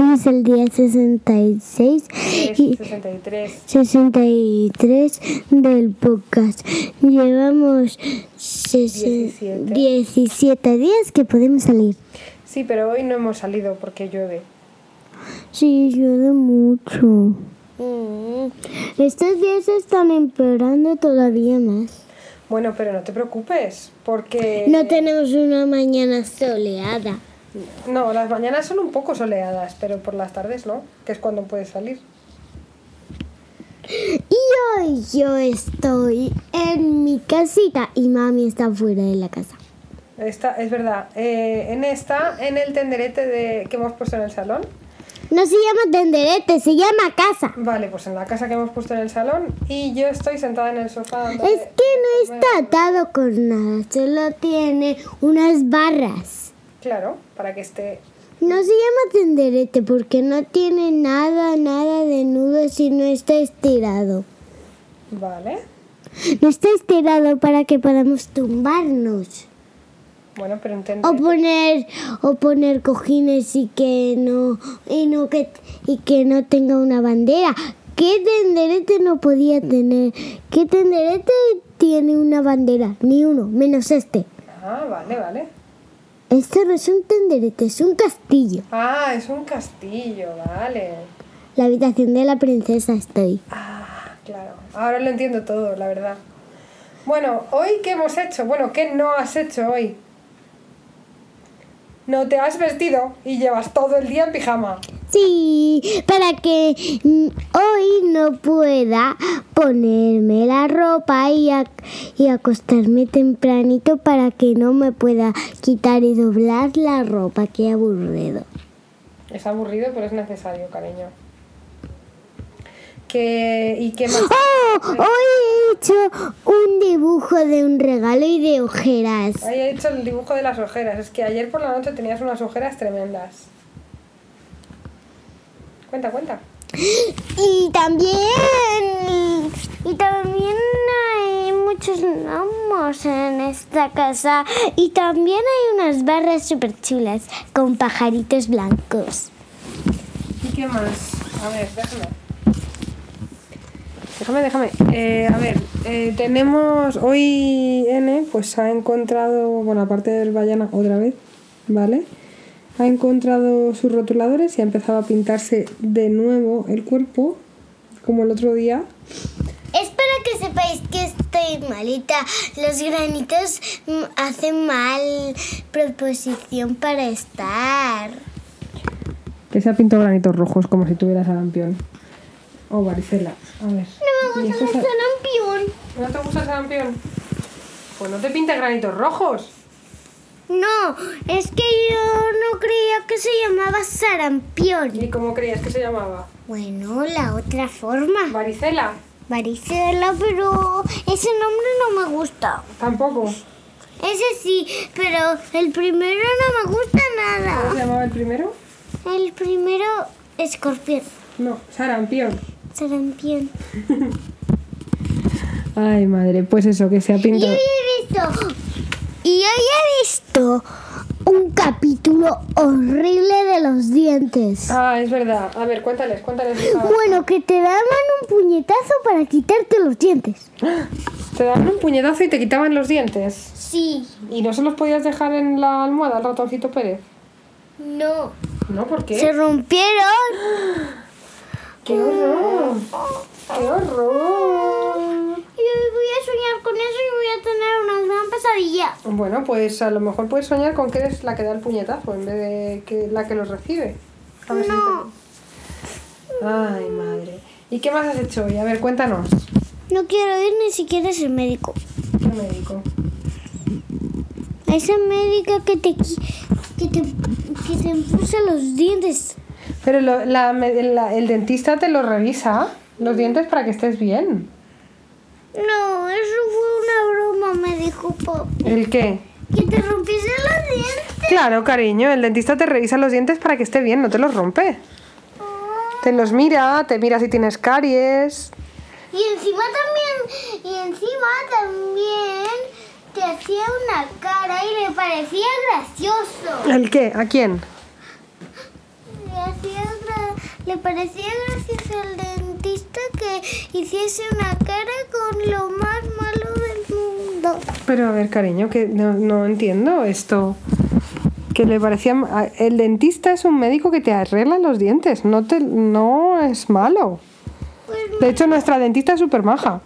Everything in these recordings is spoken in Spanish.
Hoy es el día 66 y 63. 63 del podcast. Llevamos sesen- 17. 17 días que podemos salir. Sí, pero hoy no hemos salido porque llueve. Sí, llueve mucho. Mm. Estos días están empeorando todavía más. Bueno, pero no te preocupes, porque... No tenemos una mañana soleada. No, las mañanas son un poco soleadas, pero por las tardes no, que es cuando puedes salir. Y hoy yo estoy en mi casita y mami está fuera de la casa. Esta, es verdad, eh, en esta, en el tenderete de, que hemos puesto en el salón, No se llama tenderete, se llama casa. vale, pues en la casa que hemos puesto en el salón, y yo estoy sentada en el sofá. Es que no está atado con nada, solo tiene unas barras. Claro, para que esté... No se llama tenderete porque no tiene nada, nada de nudos y no está estirado. Vale. No está estirado para que podamos tumbarnos. Bueno, pero O entiendo. poner, o poner cojines y que no, y no que, y que no tenga una bandera. ¿Qué tenderete no podía tener? ¿Qué tenderete tiene una bandera? Ni uno, menos este. Ah, vale, vale. Esto no es un tenderete, es un castillo. Ah, es un castillo, vale. La habitación de la princesa estoy. Ah, claro. Ahora lo entiendo todo, la verdad. Bueno, hoy qué hemos hecho? Bueno, ¿qué no has hecho hoy? No te has vestido y llevas todo el día en pijama. Sí, para que mm, hoy no pueda ponerme la ropa y, ac- y acostarme tempranito para que no me pueda quitar y doblar la ropa. Qué aburrido. Es aburrido, pero es necesario, cariño. ¿Qué, ¿Y qué más? ¡Oh! Hoy he hecho un dibujo de un regalo y de ojeras. Ahí he hecho el dibujo de las ojeras. Es que ayer por la noche tenías unas ojeras tremendas. Cuenta, cuenta. Y también. Y también hay muchos gnomos en esta casa. Y también hay unas barras súper chulas con pajaritos blancos. ¿Y qué más? A ver, déjame. Déjame, déjame. Eh, a ver, eh, tenemos hoy N, pues ha encontrado, bueno, aparte del Bayana otra vez, ¿vale? Ha encontrado sus rotuladores y ha empezado a pintarse de nuevo el cuerpo, como el otro día. Es para que sepáis que estoy malita. Los granitos mm, hacen mal proposición para estar. Que se ha pintado granitos rojos como si tuviera sarampión. O varicela. A ver. No ¿Y me gusta el sarampión. ¿No te gusta el sarampión? Pues no te pintes granitos rojos. No, es que yo no creía que se llamaba sarampión. ¿Y cómo creías que se llamaba? Bueno, la otra forma. Varicela. Varicela, pero ese nombre no me gusta. Tampoco. Ese sí, pero el primero no me gusta ¿Cómo nada. se llamaba el primero? El primero, escorpión. No, sarampión. Sarampión. Ay, madre, pues eso, que se ha pintado. hoy he visto. Y hoy he visto un capítulo horrible de los dientes. Ah, es verdad. A ver, cuéntales, cuéntales. Bueno, que te daban un puñetazo para quitarte los dientes. Te daban un puñetazo y te quitaban los dientes. Sí. ¿Y no se los podías dejar en la almohada al ratoncito Pérez? No. ¿No? ¿Por qué? Se rompieron. ¡Qué horror! ¡Qué horror! Soñar con eso y voy a tener una gran pesadilla. Bueno, pues a lo mejor puedes soñar con que eres la que da el puñetazo en vez de que la que los recibe. A ver si No. te- Ay, madre. ¿Y qué más has hecho hoy? A ver, cuéntanos. No quiero ir ni siquiera a ser médico. ¿Qué médico? A esa médica que te, que te, que te puso los dientes. Pero lo- la- la- el dentista te lo revisa los dientes para que estés bien. No, ¿El qué? Que te rompiesen los dientes. Claro, cariño, el dentista te revisa los dientes para que esté bien, no te los rompe. Te los mira, te mira si tienes caries. Y encima también, y encima también te hacía una cara y le parecía gracioso. ¿El qué? ¿A quién? Le hacía le parecía gracioso al dentista que hiciese una cara con lo más Pero a ver, cariño, que no, no entiendo esto. Que le parecía... El dentista es un médico que te arregla los dientes, no, te, no es malo. Pues De hecho, nuestra dentista es súper maja.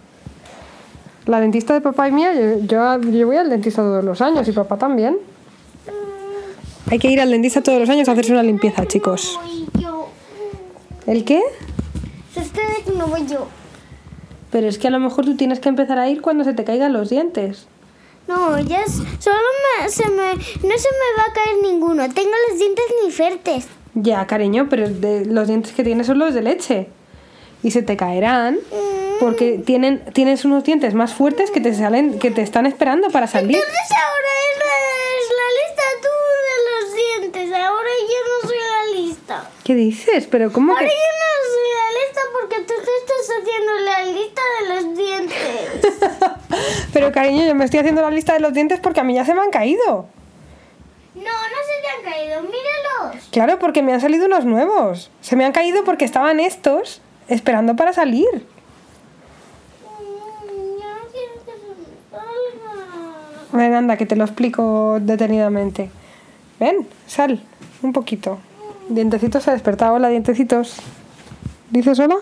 La dentista de papá y mía, yo, yo, voy al dentista todos los años y papá también. Hay que ir al dentista todos los años a hacerse una limpieza, chicos. ¿El qué? Ustedes no voy yo. Pero es que a lo mejor tú tienes que empezar a ir cuando se te caigan los dientes. No, ya es- solo me, se me, no se me va a caer ninguno. Tengo los dientes ni fuertes. Ya, cariño, pero de- los dientes que tienes son los de leche. Y se te caerán porque tienen, tienes unos dientes más fuertes que te salen, que te están esperando para salir. Entonces ahora es la, es la lista tú de los dientes. Ahora yo no soy la lista. ¿Qué dices? Pero ¿cómo Ahora que...? yo no soy la lista porque tú te estás haciendo la lista de los dientes. Pero cariño, yo me estoy haciendo la lista de los dientes porque a mí ya se me han caído. No, no se te han caído. Míralos. Claro, porque me han salido unos nuevos. Se me han caído porque estaban estos esperando para salir. Mm, Yo no quiero que se me salga. Ven, anda, que te lo explico detenidamente. Ven, sal, un poquito. Dientecitos se ha despertado. Hola, dientecitos. ¿Dices hola?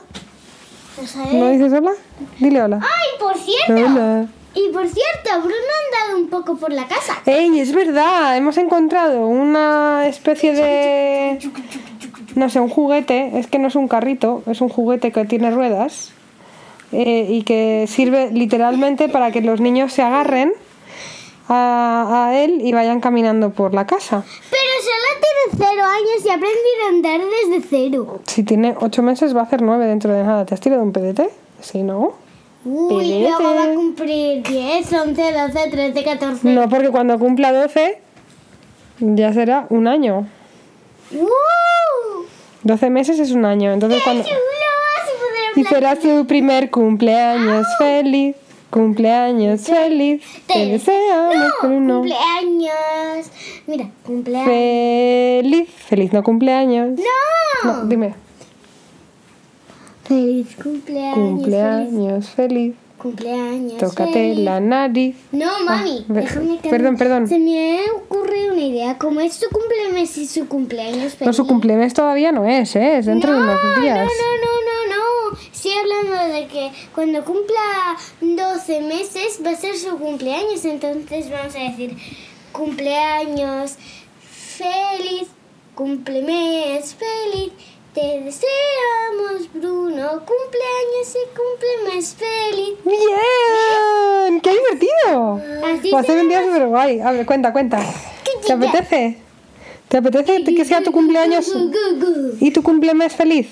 Pues ¿No dices hola? Dile hola. ¡Ay, por cierto! Hola. Y por cierto, Bruno ha andado un poco por la casa. ¡Ey, es verdad! Hemos encontrado una especie de... No sé, un juguete. Es que no es un carrito, es un juguete que tiene ruedas. eh, y que sirve literalmente para que los niños se agarren a, a él y vayan caminando por la casa. Pero solo tiene cero años y ha aprendido a andar desde cero. Si tiene ocho meses va a hacer nueve dentro de nada. ¿Te has tirado un PDT? Si no. Uy, Pedete. luego va a cumplir 10, 11, 12, 13, 14. No, porque cuando cumpla 12 ya será un año. ¡Uh! 12 meses es un año. Entonces cuando... ¡Chulo! Y será su primer cumpleaños feliz. Cumpleaños feliz. Te deseamos, No, Bruno. cumpleaños. Mira, cumpleaños. Feliz. Feliz no cumpleaños. ¡No! No, dime. Feliz cumpleaños. Feliz Cumpleaños feliz. cumpleaños. Tócate feliz. la nariz. No, mami, ve- déjame que perdón, perdón. Se me ha ocurrido una idea. Como es su cumpleaños y su cumpleaños feliz. No, su cumpleaños todavía no es, ¿eh? Es dentro de unos días. No, no, no, no, no. Estoy hablando de que cuando cumpla 12 meses va a ser su cumpleaños. Entonces vamos a decir cumpleaños feliz, cumplemes feliz. Te deseamos, Bruno, cumpleaños y cumplemes feliz. ¡Bien! ¡Qué divertido! Así Va a ser se un día súper guay. A ver, cuenta, cuenta. ¿Te apetece? ¿Te apetece que sea tu cumpleaños y tu cumplemes feliz?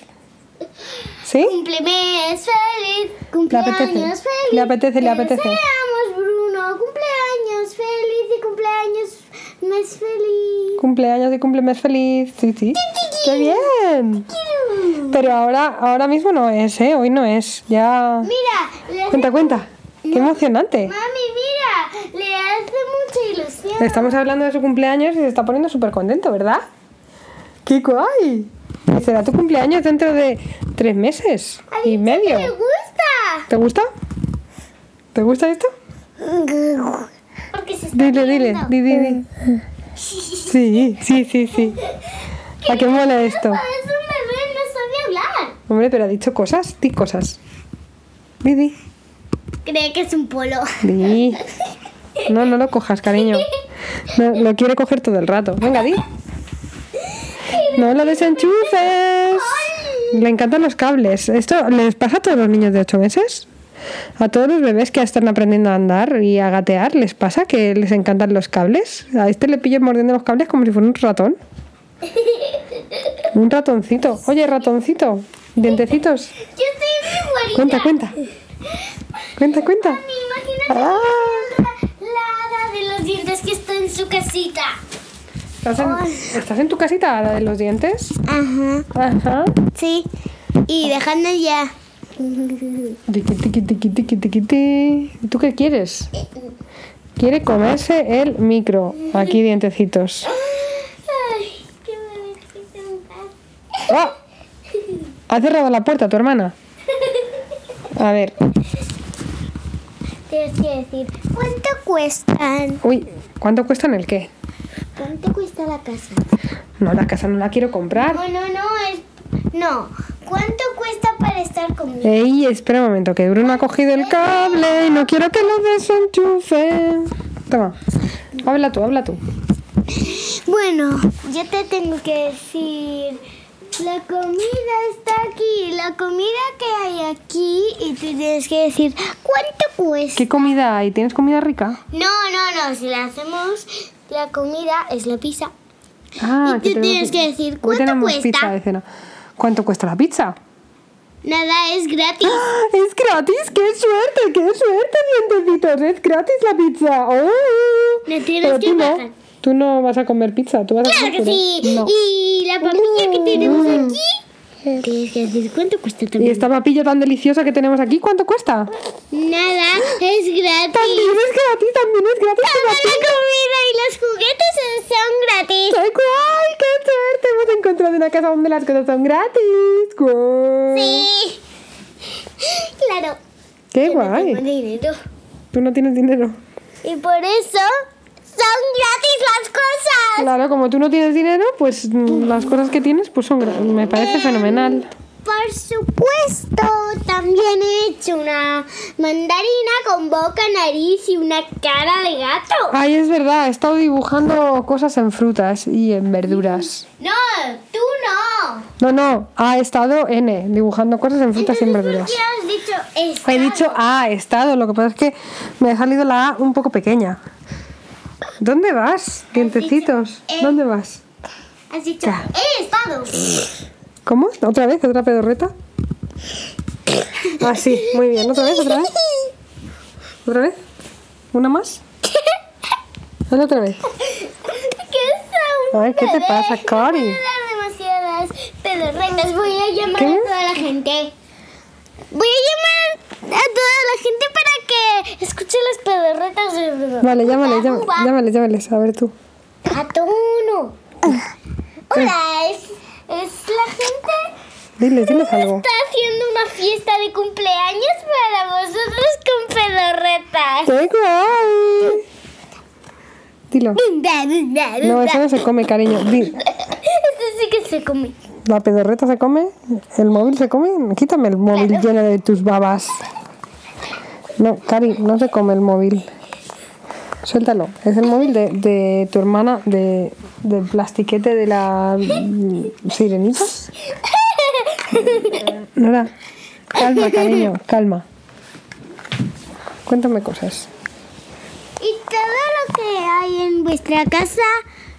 ¿Sí? Cumplemes feliz, cumpleaños apetece, feliz. le apetece, le Te apetece. deseamos, Bruno, cumpleaños feliz y cumpleaños mes feliz. Cumpleaños y cumplemes feliz. Sí, sí. ¡Qué bien! Pero ahora, ahora mismo no es, ¿eh? Hoy no es. Ya... Mira, Cuenta, cuenta. ¡Qué emocionante! mami, mira, le hace mucha ilusión. Estamos hablando de su cumpleaños y se está poniendo súper contento, ¿verdad? ¡Qué guay! Será tu cumpleaños dentro de tres meses y medio. le gusta. ¿Te gusta? ¿Te gusta esto? Porque se está Dile, dile, riendo. di, di, di. Sí, sí, sí, sí. ¿A qué mola esto? Por eso un bebé no sabe hablar. Hombre, pero ha dicho cosas, di cosas. Di, di. Cree que es un polo. Di. No, no lo cojas, cariño. No, lo quiere coger todo el rato. Venga, di. No lo desenchufes. Le encantan los cables. ¿Esto les pasa a todos los niños de 8 meses? A todos los bebés que están aprendiendo a andar y a gatear, ¿les pasa que les encantan los cables? A este le pillo mordiendo los cables como si fuera un ratón. Un ratoncito. Oye, ratoncito. Dientecitos. Yo estoy muy. Cuenta, cuenta. Cuenta, cuenta. Ah. la, la de los dientes que está en su casita. ¿Estás en, ¿Estás en tu casita, la de los dientes? Ajá, Ajá. sí. Y dejando ya. Tiqui, tiqui, tiqui, tiqui, tiqui, ti. ¿Y ¿Tú qué quieres? Quiere comerse el micro. Aquí, dientecitos. Ay, qué bonito. ¡Ah! ¿Ha cerrado la puerta tu hermana? A ver. Tienes que decir, ¿cuánto cuestan? Uy, ¿cuánto cuestan el qué? ¿Cuánto cuesta la casa? No, la casa no la quiero comprar. No, no, no, es... No, ¿cuánto cuesta para estar conmigo? Ey, espera un momento, que Bruno ha cogido el cable y no quiero que lo desenchufe. Toma. Habla tú, habla tú. Bueno, yo te tengo que decir, la comida está aquí, la comida que hay aquí, y tú tienes que decir, ¿cuánto cuesta? ¿Qué comida hay? ¿Tienes comida rica? No, no, no, si la hacemos, la comida es la pizza. Ah, Y tú tienes que decir, ¿cuánto cuesta? pizza de cena. ¿Cuánto cuesta la pizza? Nada, es gratis. ¡Ah! ¡Es gratis! ¡Qué suerte! ¡Qué suerte, dientecitos! ¡Es gratis la pizza! ¡Oh! No tienes Pero que no. Tú no vas a comer pizza, tú vas a Claro comer que puré. sí. No. Y la papilla que tenemos aquí, tienes que decir, ¿cuánto cuesta ¿Y esta papilla tan deliciosa que tenemos aquí, cuánto cuesta? Nada, es gratis. También es gratis, también es gratis Toda la comida y los juguetes son gratis. ¡Qué guay! ¡Qué suerte! Hemos encontrado una casa donde las cosas son gratis. ¡Guay! Sí. Claro. ¡Qué yo no guay! tengo dinero. Tú no tienes dinero. Y por eso gratis las cosas. Claro, como tú no tienes dinero, pues mm, las cosas que tienes pues son gra- me parece fenomenal. Por supuesto, también he hecho una mandarina con boca, nariz y una cara de gato. Ay, es verdad, he estado dibujando cosas en frutas y en verduras. No, tú no. No, no, ha estado N, dibujando cosas en frutas y en Entonces, ¿por verduras. qué has dicho estado? He dicho ha estado, lo que pasa es que me ha salido la A un poco pequeña. ¿Dónde vas, dientecitos? eh. ¿Dónde vas? Has dicho Ya. he estado. ¿Cómo? ¿Otra vez? ¿Otra pedorreta? Ah, sí, muy bien. ¿Otra vez? ¿Otra vez? ¿Otra vez? ¿Una más? Hazlo otra vez. ¿Qué? Ay, ¿qué te pasa, Cari? Voy a dar demasiadas pedorretas. Voy a llamar ¿Qué? a toda la gente. Voy a llamar a toda la gente para que escuche las pedorretas. Vale, llámale, Uva, llámale, uva. llámale, llámales. A ver tú. Gato uno. Hola, es, es la gente Diles, diles algo. está haciendo una fiesta de cumpleaños para vosotros con pedorretas. ¡Qué guay! Dilo. No, eso no se come, cariño. Di, Esto sí que se come. ¿La pedorreta se come? ¿El móvil se come? Quítame el móvil lleno de tus babas. No, Cari, no se come el móvil. Suéltalo. Es el móvil de, de tu hermana, de, del plastiquete de la sirenita. Nora, calma, cariño, calma. Cuéntame cosas. Y todo lo que hay en vuestra casa,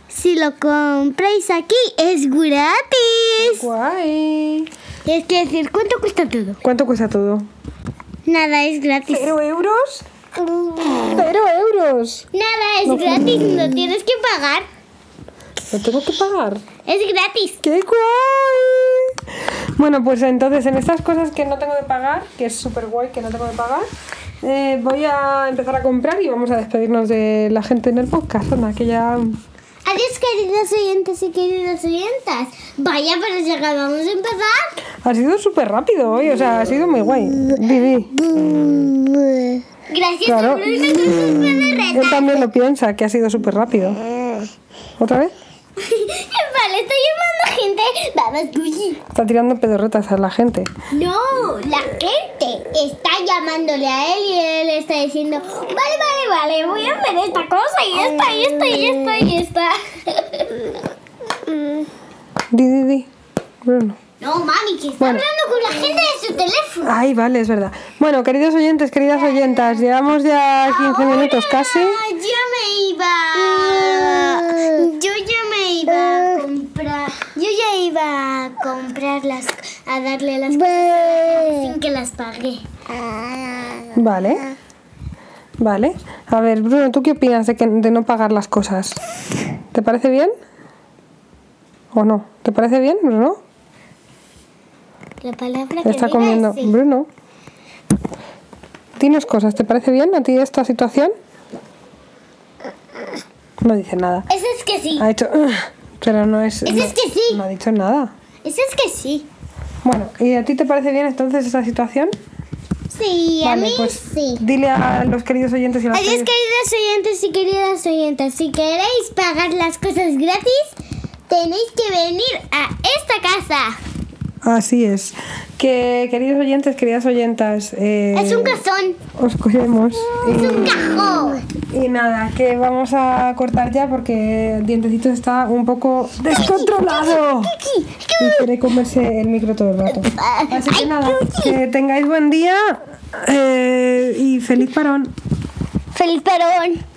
si lo compráis aquí, es gratis. Guay. Es que decir, ¿cuánto cuesta todo? ¿Cuánto cuesta todo? Nada es gratis. ¿Cero euros? ¡Cero euros! Nada es gratis, no tienes que pagar. ¿Lo tengo que pagar? Es gratis. ¡Qué guay! Bueno, pues entonces en estas cosas que no tengo que pagar, que es súper guay que no tengo que pagar, eh, voy a empezar a comprar y vamos a despedirnos de la gente en el podcast. Anda, que ya... Adiós, queridos oyentes y queridas oyentas. Vaya, pero ya acabamos de empezar. Ha sido súper rápido hoy, o sea, ha sido muy guay. Vivi, Gracias Claro. a Bruno con sus pedorretas. él también lo piensa, que ha sido súper rápido. ¿Otra vez? Vale, estoy llamando gente. Vamos, Gucci. Está tirando pedorretas a la gente. No, la gente está llamándole a él y él está diciendo, vale, vale, vale, voy a hacer esta cosa y esta y esta y esta y esta. Di, di, di. Bruno. No, mami, que está Bueno. hablando con la gente de su teléfono. Ay, vale, es verdad. Bueno, queridos oyentes, queridas oyentas, llevamos ya 15 minutos casi. Yo me iba. Yo ya me iba a comprar. Yo ya iba a comprarlas, a darle las cosas sin que las pague. Vale. Vale. A ver, Bruno, ¿tú qué opinas de, que, de no pagar las cosas? ¿Te parece bien? ¿O no? ¿Te parece bien, Bruno? La palabra que Está comiendo. es. Bruno. Dinos cosas, ¿te parece bien a ti esta situación? No dice nada. Ese es que sí. Ha hecho... Pero no es... Ese no- es que sí. No ha dicho nada. Ese es que sí. Bueno, ¿y a ti te parece bien entonces esta situación? Sí, a mí pues sí. dile a los queridos oyentes y a las Adiós, queridos oyentes y queridas oyentes. Si queréis pagar las cosas gratis, tenéis que venir a esta casa. Así es. Que queridos oyentes, queridas oyentas, eh, Es un cazón. os queremos. Es un cajón. Y, nada, que vamos a cortar ya porque Dientecitos está un poco descontrolado. Y quiere comerse el micro todo el rato. Así que nada, que tengáis buen día eh, y feliz parón. Feliz perón.